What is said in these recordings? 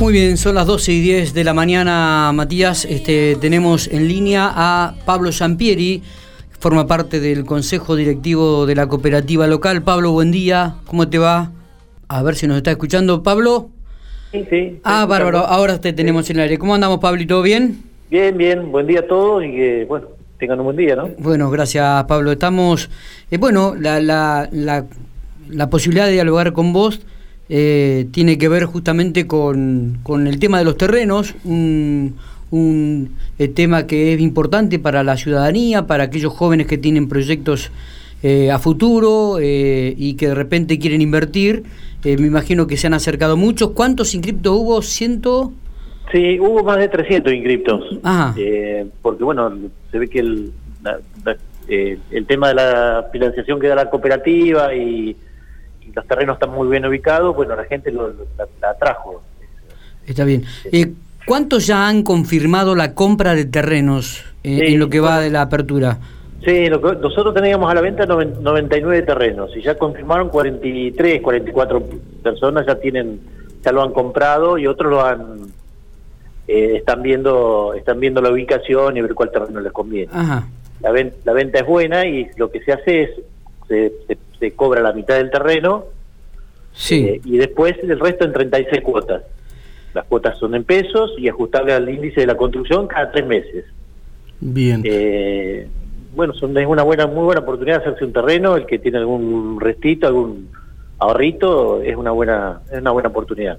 Muy bien, son las 12 y 10 de la mañana, Matías. Este, tenemos en línea a Pablo Sampieri, forma parte del Consejo Directivo de la Cooperativa Local. Pablo, buen día, ¿cómo te va? A ver si nos está escuchando. Pablo. Sí, sí. Ah, bárbaro, ahora te tenemos en el aire. ¿Cómo andamos, Pablo? ¿Y todo bien? Bien, bien, buen día a todos y que, bueno, tengan un buen día, ¿no? Bueno, gracias, Pablo. Estamos, eh, bueno, la, la, la, la posibilidad de dialogar con vos eh, tiene que ver justamente con, con, el tema de los terrenos, un, un eh, tema que es importante para la ciudadanía, para aquellos jóvenes que tienen proyectos eh, a futuro eh, y que de repente quieren invertir. me imagino que se han acercado muchos. ¿Cuántos inscriptos hubo? ¿Ciento? Sí, hubo más de 300 inscriptos. porque bueno, se ve que el, el tema de la financiación que da la cooperativa y los terrenos están muy bien ubicados, bueno, la gente lo, la, atrajo. Está bien. Eh, ¿Cuántos ya han confirmado la compra de terrenos eh, en lo que va de la apertura? Sí, nosotros teníamos a la venta 99 terrenos y ya confirmaron 43, 44 personas ya tienen, ya lo han comprado y otros lo han eh, están viendo están viendo la ubicación y ver cuál terreno les conviene. La, la venta es buena y lo que se hace es se, se, cobra la mitad del terreno sí. Eh, y después el resto en 36 cuotas. Las cuotas son en pesos y ajustables al índice de la construcción cada tres meses. Bien. Eh, bueno, son, es una buena, muy buena oportunidad de hacerse un terreno. El que tiene algún restito, algún ahorrito, es una buena, es una buena oportunidad.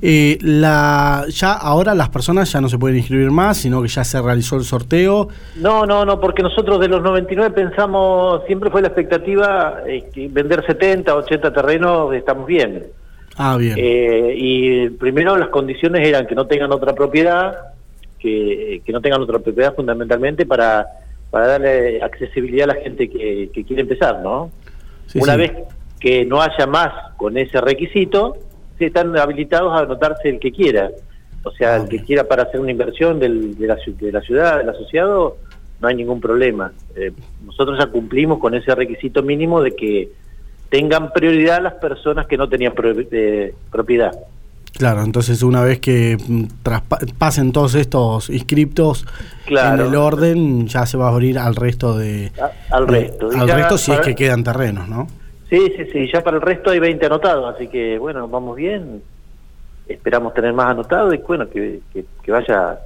Eh, la, ya ahora las personas ya no se pueden inscribir más, sino que ya se realizó el sorteo. No, no, no, porque nosotros de los 99 pensamos, siempre fue la expectativa eh, que vender 70, 80 terrenos, estamos bien. Ah, bien. Eh, y primero las condiciones eran que no tengan otra propiedad, que, que no tengan otra propiedad fundamentalmente para, para darle accesibilidad a la gente que, que quiere empezar, ¿no? Una vez que no haya más con ese requisito, están habilitados a anotarse el que quiera. O sea, el que quiera para hacer una inversión del, de, la, de la ciudad, del asociado, no hay ningún problema. Eh, nosotros ya cumplimos con ese requisito mínimo de que tengan prioridad las personas que no tenían eh, propiedad. Claro, entonces una vez que mm, pasen todos estos inscriptos en el orden, ya se va a abrir al resto de... al resto. al resto si es que quedan terrenos, ¿no? Sí, sí, sí, ya para el resto hay 20 anotados, así que bueno, vamos bien. Esperamos tener más anotados y bueno, que, que, vaya,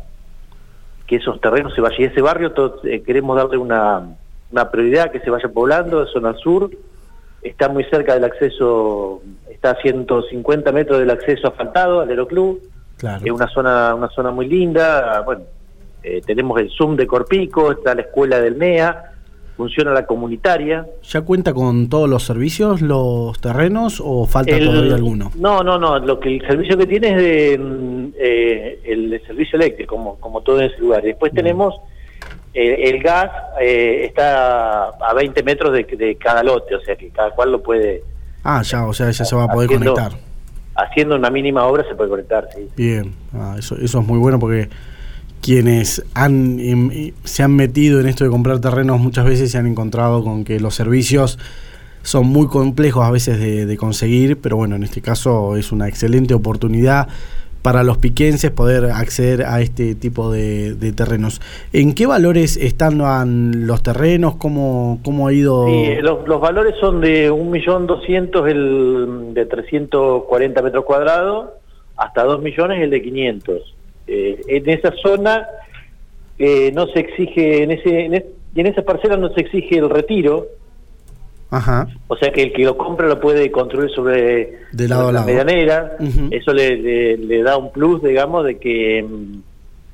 que esos terrenos se vayan. Y ese barrio todos, eh, queremos darle una, una prioridad, que se vaya poblando, zona sur. Está muy cerca del acceso, está a 150 metros del acceso asfaltado al Aeroclub. Claro. Es una zona, una zona muy linda. Bueno, eh, tenemos el Zoom de Corpico, está la escuela del MEA funciona la comunitaria. ¿Ya cuenta con todos los servicios, los terrenos, o falta todavía alguno? No, no, no, lo que el servicio que tiene es de, mm, eh, el servicio eléctrico, como, como todo en ese lugar. Después tenemos eh, el gas, eh, está a 20 metros de, cada lote, o sea que cada cual lo puede... Ah, ya, o sea, ya se va a poder conectar. Haciendo una mínima obra se puede conectar, sí. Bien, ah, eso, eso es muy bueno porque quienes han, se han metido en esto de comprar terrenos muchas veces se han encontrado con que los servicios son muy complejos a veces de, conseguir, pero bueno, en este caso es una excelente oportunidad para los piquenses poder acceder a este tipo de, terrenos. ¿En qué valores están los terrenos? ¿Cómo, cómo ha ido...? los, los, valores son de 1.200.000 el de 340 metros cuadrados hasta 2 millones el de 500. Eh, en esa zona eh, no se exige, en ese, en, en esa parcela no se exige el retiro. Ajá. O sea que el que lo compra lo puede construir sobre, de lado la medianera. Eso le, le, da un plus, digamos, de que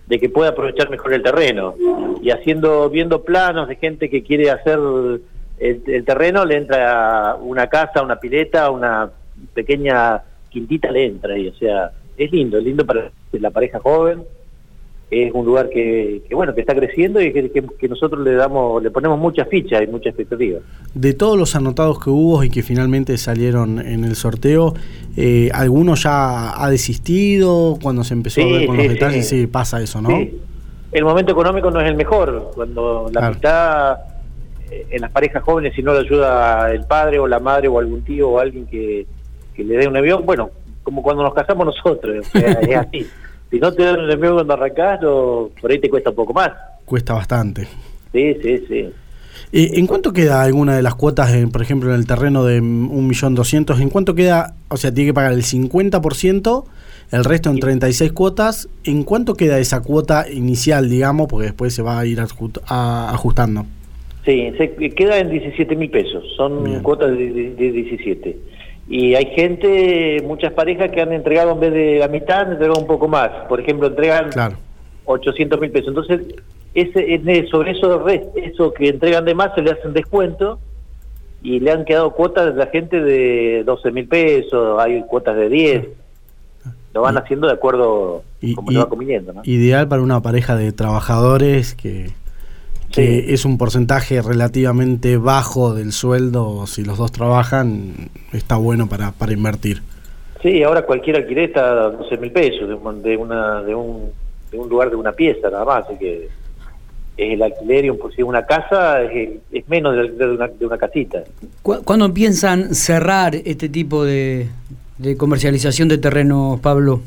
de que puede aprovechar mejor el terreno. Y haciendo viendo planos de gente que quiere hacer el, el terreno, le entra una casa, una pileta, una pequeña quintita, le entra ahí. O sea, es lindo, es lindo para la pareja joven, es un lugar que, bueno que está creciendo y que, nosotros le damos le ponemos muchas fichas y mucha expectativa. De todos los anotados que hubo y que finalmente salieron en el sorteo eh, alguno ya ha desistido cuando se empezó a ver con los detalles sí. pasa eso no el momento económico no es el mejor cuando la mitad eh, en las parejas jóvenes si no le ayuda el padre o la madre o algún tío o alguien que, que le dé un avión bueno como cuando nos casamos nosotros, o sea, es así. Si no te dan el enemigo cuando arrancás, no, por ahí te cuesta un poco más. Cuesta bastante. Sí, sí, sí. Eh, ¿En cuánto queda alguna de las cuotas, eh, por ejemplo, en el terreno de 1.200.000? ¿En cuánto queda? O sea, tiene que pagar el 50%, el resto en 36 cuotas. ¿En cuánto queda esa cuota inicial, digamos? Porque después se va a ir ajustando. Sí, se queda en 17 mil pesos, son Bien. cuotas de, de- de 17. Y hay gente, muchas parejas que han entregado en vez de la mitad, han entregado un poco más. Por ejemplo, entregan Claro. 800 mil pesos. Entonces, ese, sobre eso, eso que entregan de más se le hacen descuento y le han quedado cuotas de la gente de 12 mil pesos, hay cuotas de 10. Lo van haciendo de acuerdo Y- como y- va conviniendo, ¿no? Ideal para una pareja de trabajadores que, que Sí. es un porcentaje relativamente bajo del sueldo. Si los dos trabajan, está bueno para, para invertir. Sí, ahora cualquier alquiler está a 12 mil pesos de, un- de una, de, un, de un lugar de una pieza nada más, así que es el alquiler y un, por si es una casa es, es menos del alquiler de una, de una casita. ¿Cu- ¿Cuándo piensan cerrar este tipo de, de comercialización de terrenos, Pablo?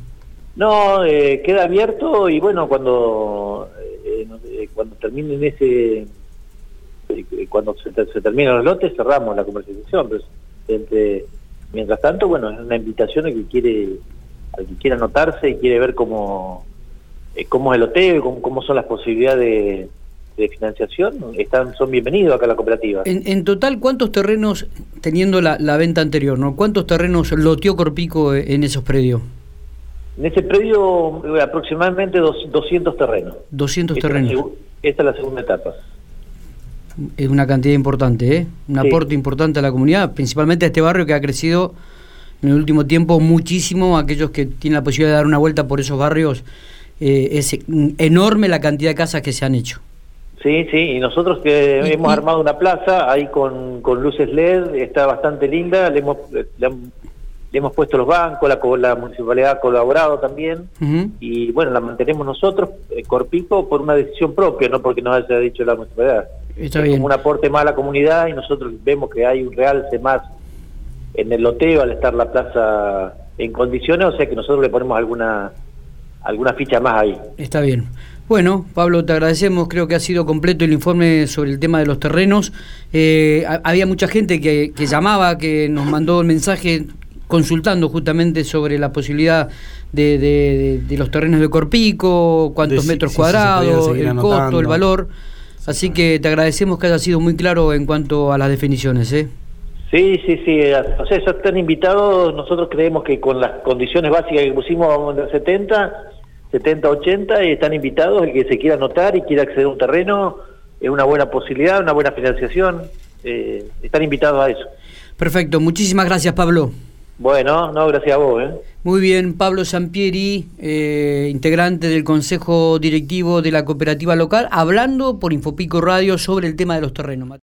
No, eh, queda abierto y bueno, cuando eh, eh, cuando terminen ese, eh, cuando se, se terminan los lotes cerramos la comercialización, mientras tanto, bueno, es una invitación al que quiere, al que quiera anotarse y quiere ver cómo, eh, cómo es el hotel, cómo, son las posibilidades de, financiación, están, son bienvenidos acá a la cooperativa. En, total, ¿cuántos terrenos, teniendo la, la venta anterior, ¿no? ¿cuántos terrenos loteó Corpico en esos predios? En ese predio eh, aproximadamente dos- 200 terrenos. 200 Esta es la terrenos. Esta es la segunda etapa. Es una cantidad importante, ¿eh? Un Sí. aporte importante a la comunidad, principalmente a este barrio que ha crecido en el último tiempo muchísimo. Aquellos que tienen la posibilidad de dar una vuelta por esos barrios, eh, es enorme la cantidad de casas que se han hecho. Sí, sí, y nosotros que Y- hemos y- armado una plaza ahí con, con luces LED, está bastante linda, le hemos, le, le hemos puesto los bancos, la, la municipalidad ha colaborado también, y bueno, la mantenemos nosotros, eh, Corpico, por una decisión propia, no porque nos haya dicho la municipalidad. Está es bien. como un aporte más a la comunidad y nosotros vemos que hay un realce más en el loteo al estar la plaza en condiciones, o sea que nosotros le ponemos alguna alguna ficha más ahí. Está bien. Bueno, Pablo, te agradecemos. Creo que ha sido completo el informe sobre el tema de los terrenos. Eh, ha- había mucha gente que, que llamaba, que nos mandó el mensaje consultando justamente sobre la posibilidad de, de- de- de los terrenos de Corpico, cuántos De si- metros si cuadrados, el anotando. costo, el valor. Así que te agradecemos que haya sido muy claro en cuanto a las definiciones. ¿eh? Sí, sí, sí, o sea, ya están invitados, nosotros creemos que con las condiciones básicas que pusimos vamos a 70, 70, 80, y están invitados, el que se quiera anotar y quiera acceder a un terreno, es una buena posibilidad, una buena financiación, eh, están invitados a eso. Perfecto, muchísimas gracias, Pablo. Bueno, no, gracias a vos, ¿eh? Muy bien, Pablo Sampieri, eh, integrante del Consejo Directivo de la Cooperativa Local, hablando por Infopico Radio sobre el tema de los terrenos.